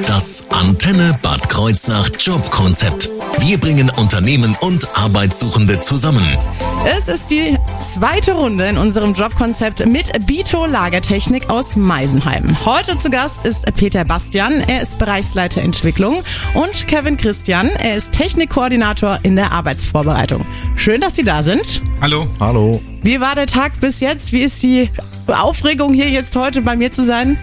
Das Antenne Bad Kreuznach Jobkonzept. Wir bringen Unternehmen und Arbeitssuchende zusammen. Es ist die zweite Runde in unserem Jobkonzept mit Bito Lagertechnik aus Meisenheim. Heute zu Gast ist Peter Bastian, er ist Bereichsleiter Entwicklung und Kevin Christian, er ist Technikkoordinator in der Arbeitsvorbereitung. Schön, dass Sie da sind. Hallo. Hallo. Wie war der Tag bis jetzt? Wie ist die Aufregung hier jetzt heute bei mir zu sein?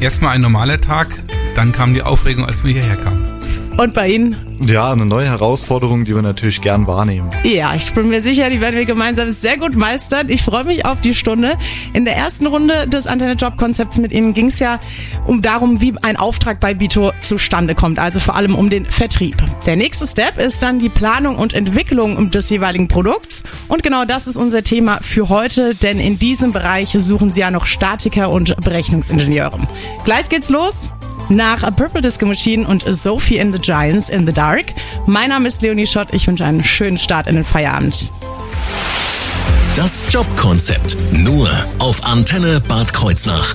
Erstmal ein normaler Tag, dann kam die Aufregung, als wir hierher kamen. Und bei Ihnen? Ja, eine neue Herausforderung, die wir natürlich gern wahrnehmen. Ja, ich bin mir sicher, die werden wir gemeinsam sehr gut meistern. Ich freue mich auf die Stunde. In der ersten Runde des Antenne Job Konzepts mit Ihnen ging es ja um darum, wie ein Auftrag bei Bito zustande kommt, also vor allem um den Vertrieb. Der nächste Step ist dann die Planung und Entwicklung des jeweiligen Produkts. Und genau das ist unser Thema für heute, denn in diesem Bereich suchen Sie ja noch Statiker und Berechnungsingenieure. Gleich geht's los nach Purple Disco Machine und Sophie and the Giants in the Dark. Mein Name ist Leonie Schott. Ich wünsche einen schönen Start in den Feierabend. Das Jobkonzept. Nur auf Antenne Bad Kreuznach.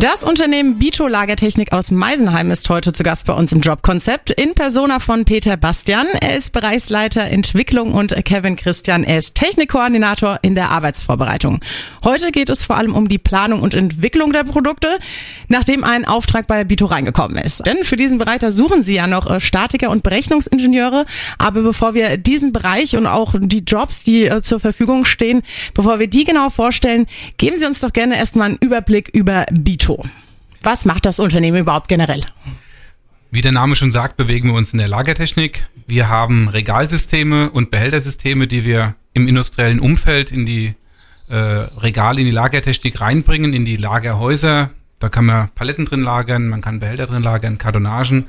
Das Unternehmen Bito Lagertechnik aus Meisenheim ist heute zu Gast bei uns im Jobkonzept in Persona von Peter Bastian. Er ist Bereichsleiter Entwicklung und Kevin Christian. Er ist Technikkoordinator in der Arbeitsvorbereitung. Heute geht es vor allem um die Planung und Entwicklung der Produkte, nachdem ein Auftrag bei Bito reingekommen ist. Denn für diesen Bereich, da suchen sie ja noch äh, Statiker und Berechnungsingenieure. Aber bevor wir diesen Bereich und auch die Jobs, die äh, zur Verfügung stehen, bevor wir die genau vorstellen, geben Sie uns doch gerne erstmal einen Überblick über Bito. Was macht das Unternehmen überhaupt generell? Wie der Name schon sagt, bewegen wir uns in der Lagertechnik. Wir haben Regalsysteme und Behältersysteme, die wir im industriellen Umfeld in die äh, Regale, in die Lagertechnik reinbringen, in die Lagerhäuser. Da kann man Paletten drin lagern, man kann Behälter drin lagern, Kartonagen.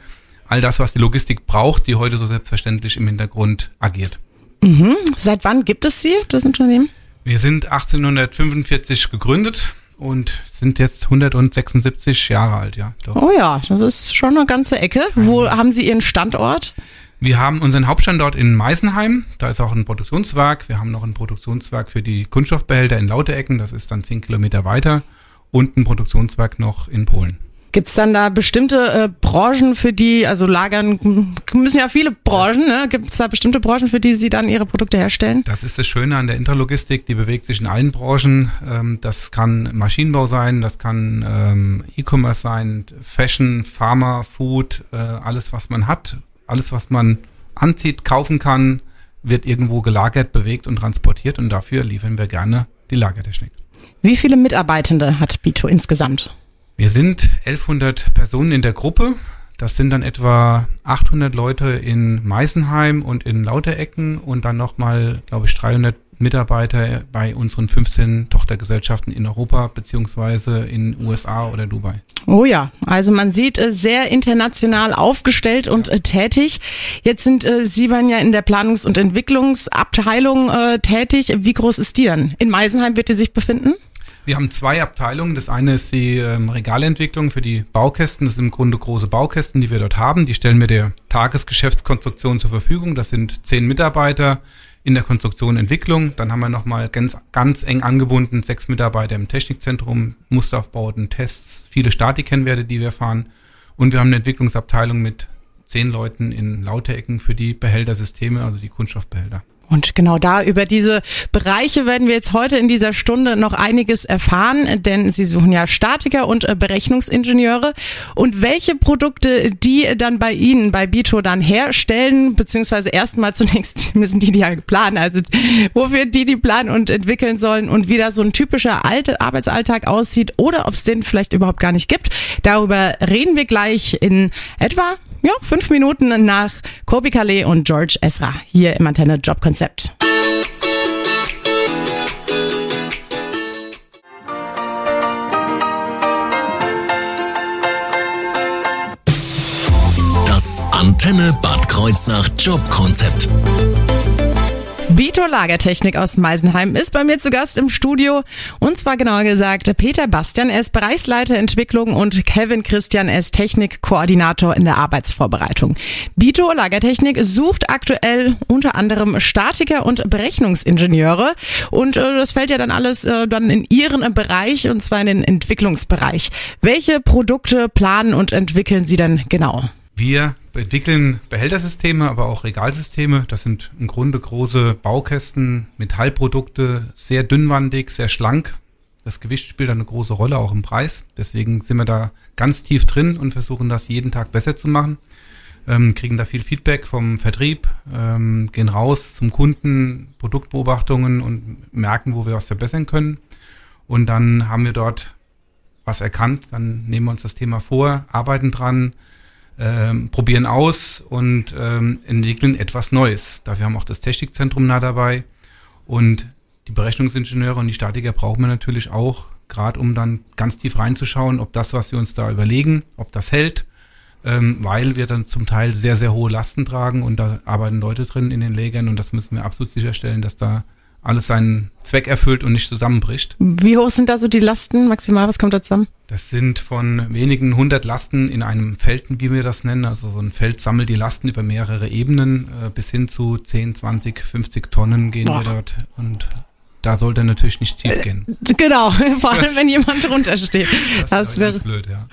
All das, was die Logistik braucht, die heute so selbstverständlich im Hintergrund agiert. Mhm. Seit wann gibt es Sie, das Unternehmen? Wir sind 1845 gegründet und sind jetzt 176 Jahre alt, ja. Doch. Oh ja, das ist schon eine ganze Ecke. Wo haben Sie Ihren Standort? Wir haben unseren Hauptstandort in Meisenheim. Da ist auch ein Produktionswerk. Wir haben noch ein Produktionswerk für die Kunststoffbehälter in Lauterecken. Das ist dann 10 Kilometer weiter. Und ein Produktionswerk noch in Polen. Gibt's dann da bestimmte äh, Branchen, für die, also lagern müssen ja viele Branchen, ne? Gibt's da bestimmte Branchen, für die Sie dann Ihre Produkte herstellen? Das ist das Schöne an der Intralogistik, die bewegt sich in allen Branchen. Ähm, das kann Maschinenbau sein, das kann ähm, E-Commerce sein, Fashion, Pharma, Food, äh, alles was man hat, alles was man anzieht, kaufen kann, wird irgendwo gelagert, bewegt und transportiert und dafür liefern wir gerne die Lagertechnik. Wie viele Mitarbeitende hat Bito insgesamt? Wir sind 1100 Personen in der Gruppe. Das sind dann etwa 800 Leute in Meisenheim und in Lauterecken und dann nochmal, glaube ich, 300 Mitarbeiter bei unseren 15 Tochtergesellschaften in Europa beziehungsweise in USA oder Dubai. Oh ja, also man sieht äh, sehr international aufgestellt und äh, tätig. Jetzt sind äh, Sie waren ja in der Planungs- und Entwicklungsabteilung tätig. Wie groß ist die dann? In Meisenheim wird die sich befinden? Wir haben zwei Abteilungen. Das eine ist die ähm, Regalentwicklung für die Baukästen. Das sind im Grunde große Baukästen, die wir dort haben. Die stellen wir der Tagesgeschäftskonstruktion zur Verfügung. Das sind zehn Mitarbeiter in der Konstruktion Entwicklung. Dann haben wir nochmal ganz, ganz eng angebunden sechs Mitarbeiter im Technikzentrum, Musteraufbauten, Tests, viele Statikkennwerte, die wir fahren. Und wir haben eine Entwicklungsabteilung mit zehn Leuten in Lauterecken für die Behältersysteme, also die Kunststoffbehälter. Und genau da über diese Bereiche werden wir jetzt heute in dieser Stunde noch einiges erfahren, denn Sie suchen ja Statiker und äh, Berechnungsingenieure. Und welche Produkte die dann bei Ihnen, bei Bito dann herstellen, beziehungsweise erstmal zunächst müssen die die ja planen, also wofür die die planen und entwickeln sollen und wie da so ein typischer alte Arbeitsalltag aussieht oder ob es den vielleicht überhaupt gar nicht gibt. Darüber reden wir gleich in etwa ja, fünf Minuten nach Kobi Calais und George Esra hier im Antenne Jobkonzept. Das Antenne Bad Kreuznach Jobkonzept. Bito Lagertechnik aus Meisenheim ist bei mir zu Gast im Studio. Und zwar genauer gesagt Peter Bastian. Er ist Bereichsleiter Entwicklung und Kevin Christian, er ist Technikkoordinator in der Arbeitsvorbereitung. Bito Lagertechnik sucht aktuell unter anderem Statiker und Berechnungsingenieure. Und äh, das fällt ja dann alles äh, dann in ihren Bereich und zwar in den Entwicklungsbereich. Welche Produkte planen und entwickeln Sie dann genau? Wir entwickeln Behältersysteme, aber auch Regalsysteme. Das sind im Grunde große Baukästen, Metallprodukte, sehr dünnwandig, sehr schlank. Das Gewicht spielt eine große Rolle, auch im Preis. Deswegen sind wir da ganz tief drin und versuchen das jeden Tag besser zu machen. Ähm, kriegen da viel Feedback vom Vertrieb, ähm, gehen raus zum Kunden, Produktbeobachtungen und merken, wo wir was verbessern können. Und dann haben wir dort was erkannt, dann nehmen wir uns das Thema vor, arbeiten dran, ähm, probieren aus und ähm, entwickeln etwas Neues. Dafür haben wir auch das Technikzentrum nah dabei und die Berechnungsingenieure und die Statiker brauchen wir natürlich auch, gerade um dann ganz tief reinzuschauen, ob das, was wir uns da überlegen, ob das hält, ähm, weil wir dann zum Teil sehr, sehr hohe Lasten tragen und da arbeiten Leute drin in den Lägern und das müssen wir absolut sicherstellen, dass da alles seinen Zweck erfüllt und nicht zusammenbricht. Wie hoch sind da so die Lasten maximal? Was kommt da zusammen? Das sind von wenigen hundert Lasten in einem Feld, wie wir das nennen. Also so ein Feld sammelt die Lasten über mehrere Ebenen äh, bis hin zu 10, 20, 50 Tonnen gehen Boah. wir dort und da sollte natürlich nicht tief äh, gehen. Genau, vor allem wenn jemand drunter steht. Das, das wäre blöd, ja.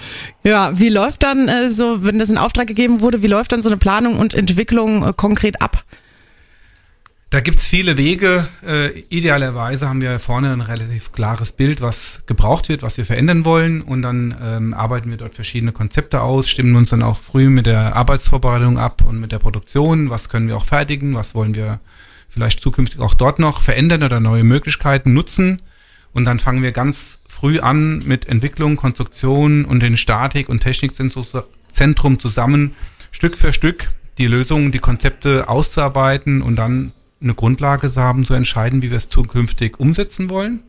Ja, wie läuft dann äh, so, wenn das in Auftrag gegeben wurde, wie läuft dann so eine Planung und Entwicklung äh, konkret ab? Da gibt's viele Wege. Äh, idealerweise haben wir vorne ein relativ klares Bild, was gebraucht wird, was wir verändern wollen. Und dann ähm, arbeiten wir dort verschiedene Konzepte aus, stimmen uns dann auch früh mit der Arbeitsvorbereitung ab und mit der Produktion. Was können wir auch fertigen? Was wollen wir vielleicht zukünftig auch dort noch verändern oder neue Möglichkeiten nutzen? Und dann fangen wir ganz früh an mit Entwicklung, Konstruktion und den Statik- und Technikzentrum zusammen Stück für Stück die Lösungen, die Konzepte auszuarbeiten und dann eine Grundlage haben, zu entscheiden, wie wir es zukünftig umsetzen wollen.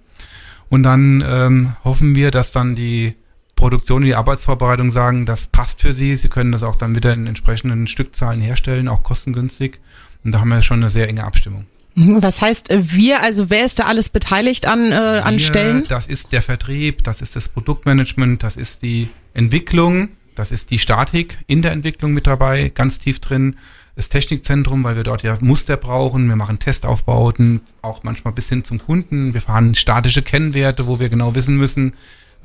Und dann ähm, hoffen wir, dass dann die Produktion und die Arbeitsvorbereitung sagen, das passt für sie. Sie können das auch dann wieder in entsprechenden Stückzahlen herstellen, auch kostengünstig. Und da haben wir schon eine sehr enge Abstimmung. Was heißt äh, wir? Also wer ist da alles beteiligt an, äh, an wir, Stellen? Das ist der Vertrieb, das ist das Produktmanagement, das ist die Entwicklung, das ist die Statik in der Entwicklung mit dabei, ganz tief drin das Technikzentrum, weil wir dort ja Muster brauchen. Wir machen Testaufbauten, auch manchmal bis hin zum Kunden. Wir fahren statische Kennwerte, wo wir genau wissen müssen,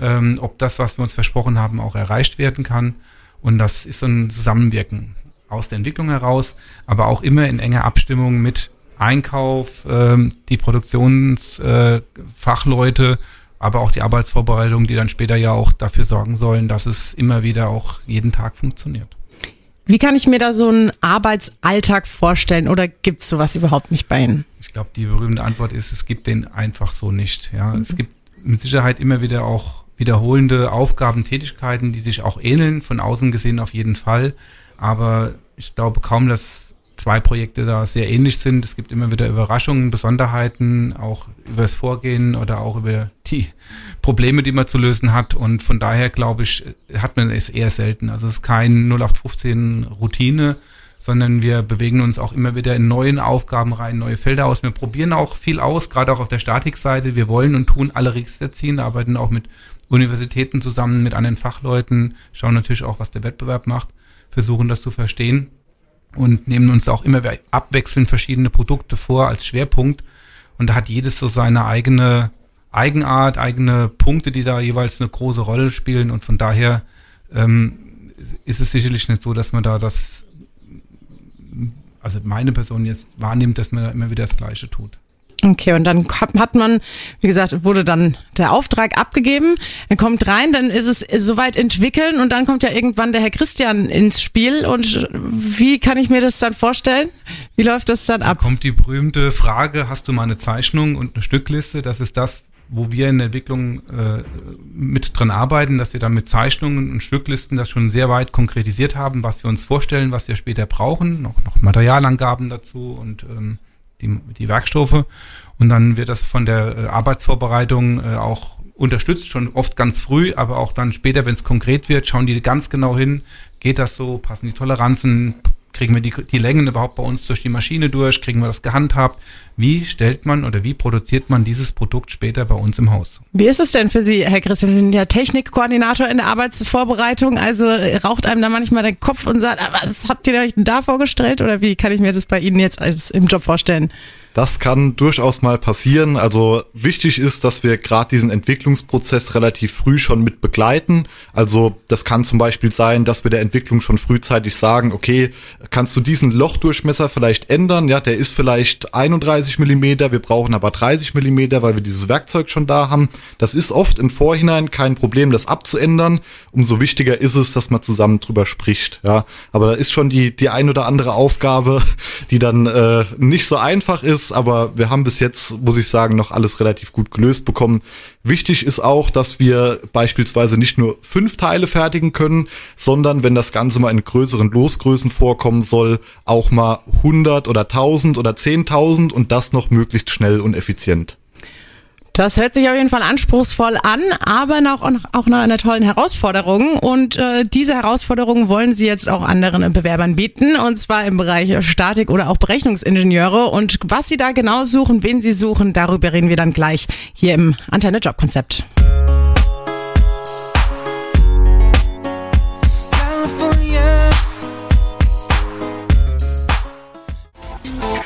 ähm, ob das, was wir uns versprochen haben, auch erreicht werden kann. Und das ist so ein Zusammenwirken aus der Entwicklung heraus, aber auch immer in enger Abstimmung mit Einkauf, ähm, die Produktionsfachleute, äh, aber auch die Arbeitsvorbereitung, die dann später ja auch dafür sorgen sollen, dass es immer wieder auch jeden Tag funktioniert. Wie kann ich mir da so einen Arbeitsalltag vorstellen oder gibt es sowas überhaupt nicht bei Ihnen? Ich glaube, die berühmte Antwort ist, es gibt den einfach so nicht. Ja, mhm. es gibt mit Sicherheit immer wieder auch wiederholende Aufgaben, Tätigkeiten, die sich auch ähneln, von außen gesehen auf jeden Fall. Aber ich glaube kaum, dass zwei Projekte da sehr ähnlich sind. Es gibt immer wieder Überraschungen, Besonderheiten, auch über das Vorgehen oder auch über die Probleme, die man zu lösen hat. Und von daher glaube ich, hat man es eher selten. Also es ist kein 0815 Routine, sondern wir bewegen uns auch immer wieder in neuen Aufgaben rein, neue Felder aus. Wir probieren auch viel aus, gerade auch auf der Statikseite. Wir wollen und tun alle Register ziehen, arbeiten auch mit Universitäten zusammen, mit anderen Fachleuten, schauen natürlich auch, was der Wettbewerb macht, versuchen das zu verstehen und nehmen uns auch immer abwechselnd verschiedene Produkte vor als Schwerpunkt. Und da hat jedes so seine eigene Eigenart, eigene Punkte, die da jeweils eine große Rolle spielen. Und von daher ähm, ist es sicherlich nicht so, dass man da das, also meine Person jetzt wahrnimmt, dass man da immer wieder das Gleiche tut. Okay, und dann hat man, wie gesagt, wurde dann der Auftrag abgegeben, er kommt rein, dann ist es soweit entwickeln und dann kommt ja irgendwann der Herr Christian ins Spiel und wie kann ich mir das dann vorstellen? Wie läuft das dann ab? Da kommt die berühmte Frage, hast du mal eine Zeichnung und eine Stückliste? Das ist das, wo wir in der Entwicklung äh, mit dran arbeiten, dass wir dann mit Zeichnungen und Stücklisten das schon sehr weit konkretisiert haben, was wir uns vorstellen, was wir später brauchen, noch, noch Materialangaben dazu und ähm, die, die Werkstoffe. Und dann wird das von der äh, Arbeitsvorbereitung äh, auch unterstützt, schon oft ganz früh, aber auch dann später, wenn es konkret wird, schauen die ganz genau hin, Geht das so? Passen die Toleranzen? Kriegen wir die, die Längen überhaupt bei uns durch die Maschine durch? Kriegen wir das gehandhabt? Wie stellt man oder wie produziert man dieses Produkt später bei uns im Haus? Wie ist es denn für Sie, Herr Christian? Sie sind ja Technikkoordinator in der Arbeitsvorbereitung. Also raucht einem da manchmal der Kopf und sagt, ah, was habt ihr euch denn da vorgestellt? Oder wie kann ich mir das bei Ihnen jetzt als im Job vorstellen? Das kann durchaus mal passieren. Also wichtig ist, dass wir gerade diesen Entwicklungsprozess relativ früh schon mit begleiten. Also das kann zum Beispiel sein, dass wir der Entwicklung schon frühzeitig sagen, okay, kannst du diesen Lochdurchmesser vielleicht ändern? Ja, der ist vielleicht 31 Millimeter, wir brauchen aber 30 Millimeter, weil wir dieses Werkzeug schon da haben. Das ist oft im Vorhinein kein Problem, das abzuändern. Umso wichtiger ist es, dass man zusammen drüber spricht. Ja, aber da ist schon die, die ein oder andere Aufgabe, die dann äh, nicht so einfach ist ist, aber wir haben bis jetzt, muss ich sagen, noch alles relativ gut gelöst bekommen. Wichtig ist auch, dass wir beispielsweise nicht nur fünf Teile fertigen können, sondern wenn das Ganze mal in größeren Losgrößen vorkommen soll, auch mal 100 oder 1000 oder 10.000 und das noch möglichst schnell und effizient. Das hört sich auf jeden Fall anspruchsvoll an, aber noch, auch nach einer tollen Herausforderung. Und äh, diese Herausforderung wollen Sie jetzt auch anderen Bewerbern bieten, und zwar im Bereich Statik oder auch Berechnungsingenieure. Und was Sie da genau suchen, wen Sie suchen, darüber reden wir dann gleich hier im Antenne Job Konzept.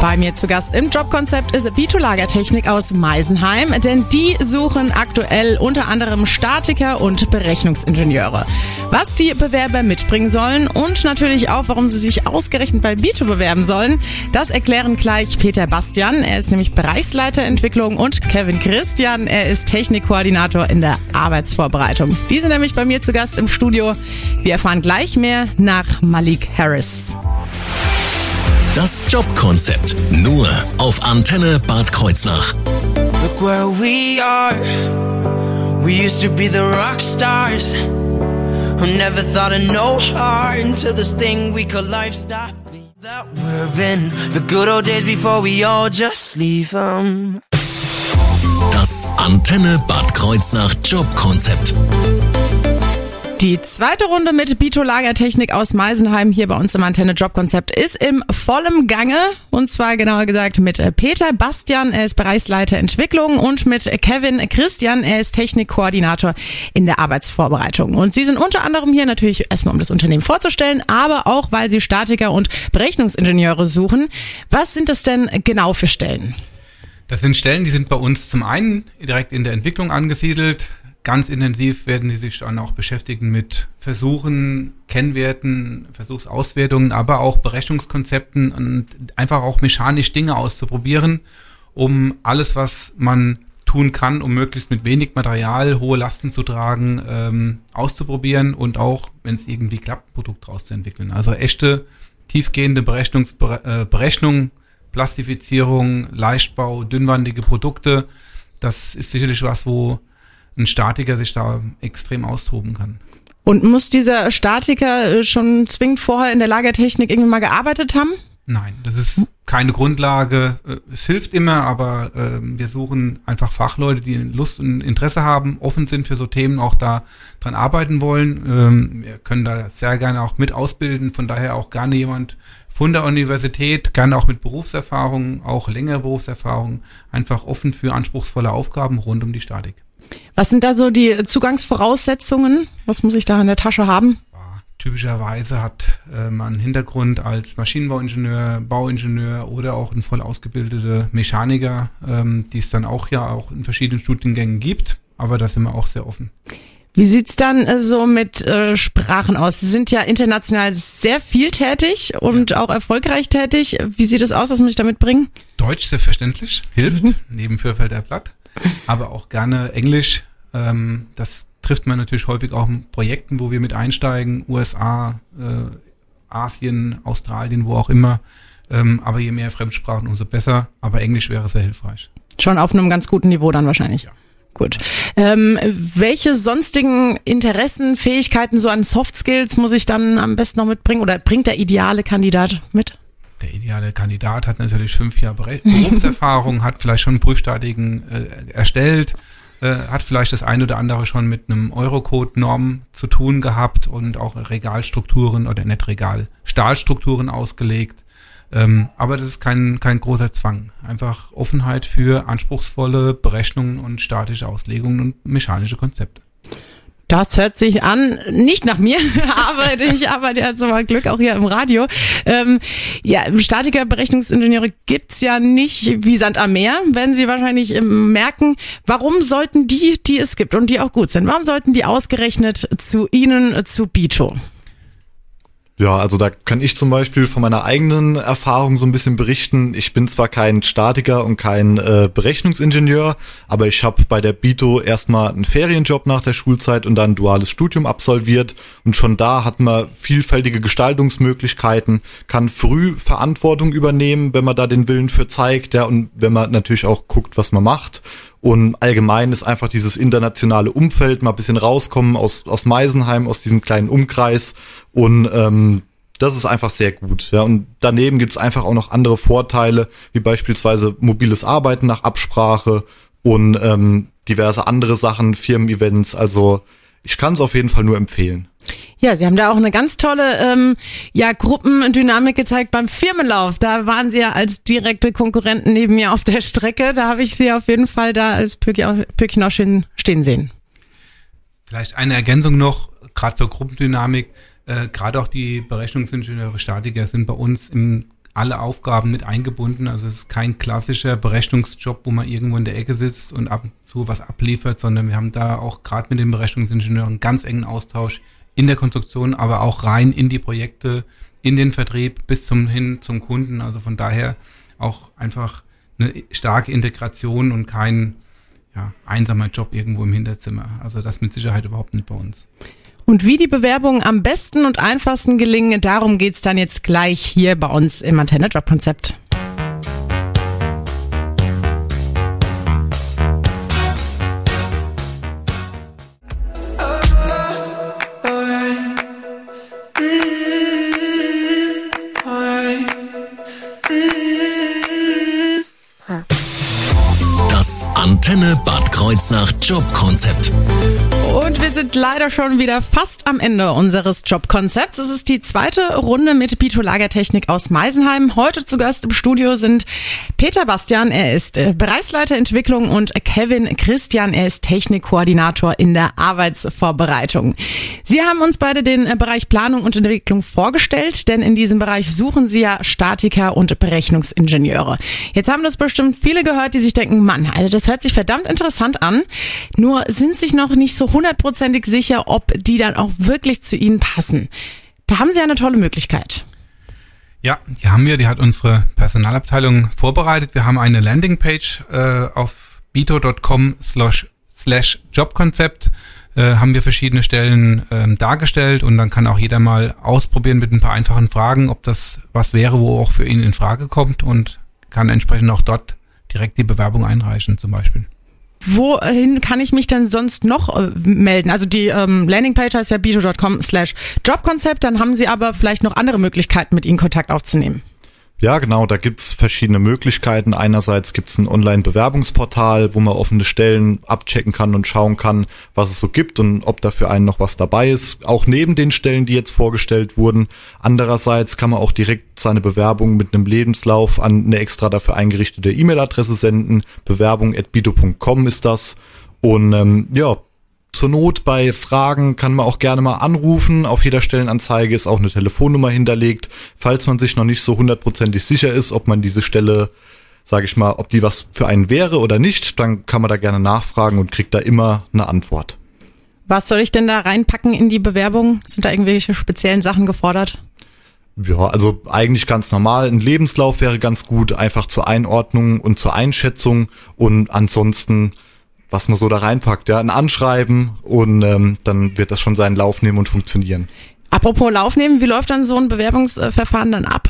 Bei mir zu Gast im Jobkonzept ist Vito Lagertechnik aus Meisenheim, denn die suchen aktuell unter anderem Statiker und Berechnungsingenieure. Was die Bewerber mitbringen sollen und natürlich auch, warum sie sich ausgerechnet bei Vito bewerben sollen, das erklären gleich Peter Bastian. Er ist nämlich Bereichsleiter Entwicklung und Kevin Christian. Er ist Technikkoordinator in der Arbeitsvorbereitung. Die sind nämlich bei mir zu Gast im Studio. Wir erfahren gleich mehr nach Malik Harris. Das Jobkonzept nur auf Antenne Bad Kreuznach. Look where we are. We used to be the rock stars. Who never thought of no heart until this thing we call life stopped. That we're in the good old days before we all just leave them. Das Antenne Bad Kreuznach Jobkonzept. Die zweite Runde mit Bito Lagertechnik aus Meisenheim hier bei uns im Antenne Jobkonzept ist im vollen Gange und zwar genauer gesagt mit Peter Bastian, er ist Bereichsleiter Entwicklung und mit Kevin Christian, er ist Technikkoordinator in der Arbeitsvorbereitung. Und sie sind unter anderem hier natürlich erstmal um das Unternehmen vorzustellen, aber auch weil sie Statiker und Berechnungsingenieure suchen. Was sind das denn genau für Stellen? Das sind Stellen, die sind bei uns zum einen direkt in der Entwicklung angesiedelt. Ganz intensiv werden die sich dann auch beschäftigen mit Versuchen, Kennwerten, Versuchsauswertungen, aber auch Berechnungskonzepten und einfach auch mechanisch Dinge auszuprobieren, um alles, was man tun kann, um möglichst mit wenig Material hohe Lasten zu tragen, ähm, auszuprobieren und auch, wenn es irgendwie klappt, ein Produkt rauszuentwickeln. Also echte, tiefgehende Berechnungs äh, Berechnung, Plastifizierung, Leichtbau, dünnwandige Produkte, das ist sicherlich was, wo ein Statiker sich da extrem austoben kann. Und muss dieser Statiker äh, schon zwingend vorher in der Lagertechnik irgendwie mal gearbeitet haben? Nein, das ist keine Grundlage. Äh, es hilft immer, aber äh, wir suchen einfach Fachleute, die Lust und Interesse haben, offen sind für so Themen, auch da dran arbeiten wollen. Ähm, wir können da sehr gerne auch mit ausbilden, von daher auch gerne jemand von der Universität, gerne auch mit Berufserfahrung, auch längere Berufserfahrung, einfach offen für anspruchsvolle Aufgaben rund um die Statik. Was sind da so die Zugangsvoraussetzungen? Was muss ich da in der Tasche haben? Typischerweise hat äh, man einen Hintergrund als Maschinenbauingenieur, Bauingenieur oder auch ein voll ausgebildeter Mechaniker, ähm, die es dann auch ja auch in verschiedenen Studiengängen gibt. Aber da sind wir auch sehr offen. Wie sieht's dann äh, so mit äh, Sprachen aus? Sie sind ja international sehr viel tätig und ja. auch erfolgreich tätig. Wie sieht es aus? Was muss ich damit bringen? Deutsch selbstverständlich, hilft, mhm. neben Fürfelder Blatt aber auch gerne Englisch. Ähm, das trifft man natürlich häufig auch in Projekten, wo wir mit einsteigen, USA, äh, Asien, Australien, wo auch immer. Ähm, aber je mehr Fremdsprachen, umso besser. Aber Englisch wäre sehr hilfreich. Schon auf einem ganz guten Niveau dann wahrscheinlich. Ja. Gut. Ähm, welche sonstigen Interessen, Fähigkeiten so an Soft Skills muss ich dann am besten noch mitbringen oder bringt der ideale Kandidat mit? Der ideale Kandidat hat natürlich fünf Jahre Berufserfahrung, hat vielleicht schon Prüfstatiken äh, erstellt, äh, hat vielleicht das ein oder andere schon mit einem Eurocode-Norm zu tun gehabt und auch Regalstrukturen oder nicht Regal, Stahlstrukturen ausgelegt. Ähm, aber das ist kein, kein großer Zwang. Einfach Offenheit für anspruchsvolle Berechnungen und statische Auslegungen und mechanische Konzepte. Das hört sich an, nicht nach mir, aber ich arbeite ja zum Glück auch hier im Radio. Ähm, ja, Statiker, Berechnungsingenieure gibt's ja nicht wie Sand am Meer, werden Sie wahrscheinlich ähm, merken. Warum sollten die, die es gibt und die auch gut sind, warum sollten die ausgerechnet zu Ihnen, zu Bito? Ja, also da kann ich zum Beispiel von meiner eigenen Erfahrung so ein bisschen berichten. Ich bin zwar kein Statiker und kein äh, Berechnungsingenieur, aber ich habe bei der Bito erstmal einen Ferienjob nach der Schulzeit und dann ein duales Studium absolviert. Und schon da hat man vielfältige Gestaltungsmöglichkeiten, kann früh Verantwortung übernehmen, wenn man da den Willen für zeigt, ja, und wenn man natürlich auch guckt, was man macht. Und allgemein ist einfach dieses internationale Umfeld, mal ein bisschen rauskommen aus, aus Meisenheim, aus diesem kleinen Umkreis. Und ähm, das ist einfach sehr gut. Ja. Und daneben gibt's einfach auch noch andere Vorteile, wie beispielsweise mobiles Arbeiten nach Absprache und ähm, diverse andere Sachen, Firmen-Events. Also ich kann es auf jeden Fall nur empfehlen. Ja, Sie haben da auch eine ganz tolle ähm, ja, Gruppendynamik gezeigt beim Firmenlauf. Da waren Sie ja als direkte Konkurrenten neben mir auf der Strecke. Da habe ich Sie auf jeden Fall da als Pöckchen auch schön stehen sehen. Vielleicht eine Ergänzung noch, gerade zur Gruppendynamik. Äh, gerade auch die Berechnungsingenieure, Statiker sind bei uns in alle Aufgaben mit eingebunden. Also es ist kein klassischer Berechnungsjob, wo man irgendwo in der Ecke sitzt und ab und zu was abliefert, sondern wir haben da auch gerade mit den Berechnungsingenieuren ganz engen Austausch in der Konstruktion, aber auch rein in die Projekte, in den Vertrieb bis zum hin zum Kunden. Also von daher auch einfach eine starke Integration und kein ja, einsamer Job irgendwo im Hinterzimmer. Also das mit Sicherheit überhaupt nicht bei uns. Und wie die Bewerbungen am besten und einfachsten gelingen, darum geht's dann jetzt gleich hier bei uns im Antenne Job Konzept. Kreuznach Jobkonzept. Und wir sind leider schon wieder fast am Ende unseres Jobkonzepts. Es ist die zweite Runde mit Bito Lagertechnik aus Meisenheim. Heute zu Gast im Studio sind Peter Bastian, er ist äh, Bereichsleiter Entwicklung und Kevin Christian, er ist Technikkoordinator in der Arbeitsvorbereitung. Sie haben uns beide den äh, Bereich Planung und Entwicklung vorgestellt, denn in diesem Bereich suchen Sie ja Statiker und Berechnungsingenieure. Jetzt haben das bestimmt viele gehört, die sich denken, Mann, also das hört sich verdammt interessant an, nur sind sich noch nicht so hundertprozentig sicher, ob die dann auch wirklich zu ihnen passen. Da haben Sie eine tolle Möglichkeit. Ja, die haben wir, die hat unsere Personalabteilung vorbereitet. Wir haben eine Landingpage äh, auf bito.com slash Jobkonzept äh, haben wir verschiedene Stellen ähm, dargestellt und dann kann auch jeder mal ausprobieren mit ein paar einfachen Fragen, ob das was wäre, wo auch für ihn in Frage kommt und kann entsprechend auch dort direkt die Bewerbung einreichen zum Beispiel. Wohin kann ich mich denn sonst noch äh, melden? Also die ähm, Landingpage heißt ja bijo.com slash Jobkonzept, dann haben Sie aber vielleicht noch andere Möglichkeiten, mit Ihnen Kontakt aufzunehmen. Ja, genau, da gibt's verschiedene Möglichkeiten. Einerseits gibt's ein Online-Bewerbungsportal, wo man offene Stellen abchecken kann und schauen kann, was es so gibt und ob da für einen noch was dabei ist. Auch neben den Stellen, die jetzt vorgestellt wurden. Andererseits kann man auch direkt seine Bewerbung mit einem Lebenslauf an eine extra dafür eingerichtete E-Mail-Adresse senden. Bewerbung.bido.com ist das. Und ähm, ja, zur Not bei Fragen kann man auch gerne mal anrufen. Auf jeder Stellenanzeige ist auch eine Telefonnummer hinterlegt, falls man sich noch nicht so hundertprozentig sicher ist, ob man diese Stelle, sage ich mal, ob die was für einen wäre oder nicht, dann kann man da gerne nachfragen und kriegt da immer eine Antwort. Was soll ich denn da reinpacken in die Bewerbung? Sind da irgendwelche speziellen Sachen gefordert? Ja, also eigentlich ganz normal. Ein Lebenslauf wäre ganz gut, einfach zur Einordnung und zur Einschätzung und ansonsten was man so da reinpackt, ja, ein Anschreiben und ähm, dann wird das schon seinen Lauf nehmen und funktionieren. Apropos Lauf nehmen, wie läuft dann so ein Bewerbungsverfahren dann ab?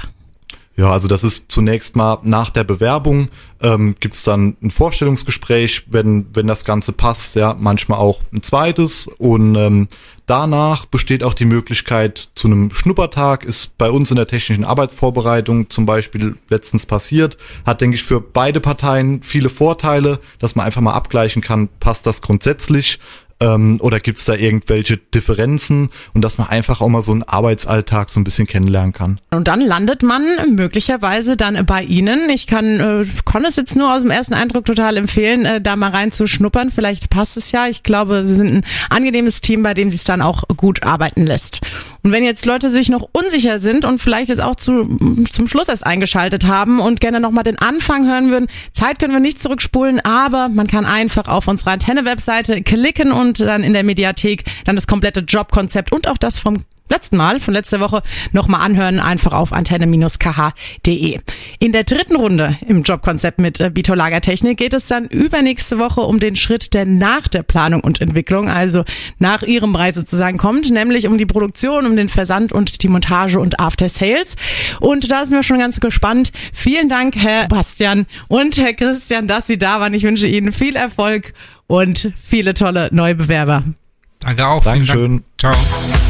Ja, also das ist zunächst mal nach der Bewerbung ähm, gibt dann ein Vorstellungsgespräch, wenn, wenn das Ganze passt, ja, manchmal auch ein zweites. Und ähm, danach besteht auch die Möglichkeit zu einem Schnuppertag, ist bei uns in der technischen Arbeitsvorbereitung zum Beispiel letztens passiert, hat, denke ich, für beide Parteien viele Vorteile, dass man einfach mal abgleichen kann, passt das grundsätzlich ähm, oder gibt es da irgendwelche Differenzen und dass man einfach auch mal so einen Arbeitsalltag so ein bisschen kennenlernen kann. Und dann landet man möglicherweise dann bei Ihnen. Ich kann, äh, kann es jetzt nur aus dem ersten Eindruck total empfehlen, äh, da mal reinzuschnuppern. Vielleicht passt es ja. Ich glaube, Sie sind ein angenehmes Team, bei dem sich dann auch gut arbeiten lässt. Und wenn jetzt Leute sich noch unsicher sind und vielleicht jetzt auch zu, zum Schluss erst eingeschaltet haben und gerne nochmal den Anfang hören würden, Zeit können wir nicht zurückspulen, aber man kann einfach auf unsere Antenne-Webseite klicken und dann in der Mediathek dann das komplette Jobkonzept und auch das vom letzten Mal, von letzter Woche, nochmal anhören, einfach auf antenne-kh.de. In der dritten Runde im Jobkonzept mit äh, Bito Lagertechnik geht es dann übernächste Woche um den Schritt, der nach der Planung und Entwicklung, also nach Ihrem Preis sozusagen kommt, nämlich um die Produktion, um den Versand und die Montage und After Sales. Und da sind wir schon ganz gespannt. Vielen Dank, Herr Bastian und Herr Christian, dass Sie da waren. Ich wünsche Ihnen viel Erfolg und viele tolle neue Bewerber. Danke auch. Dankeschön. Dank. Ciao.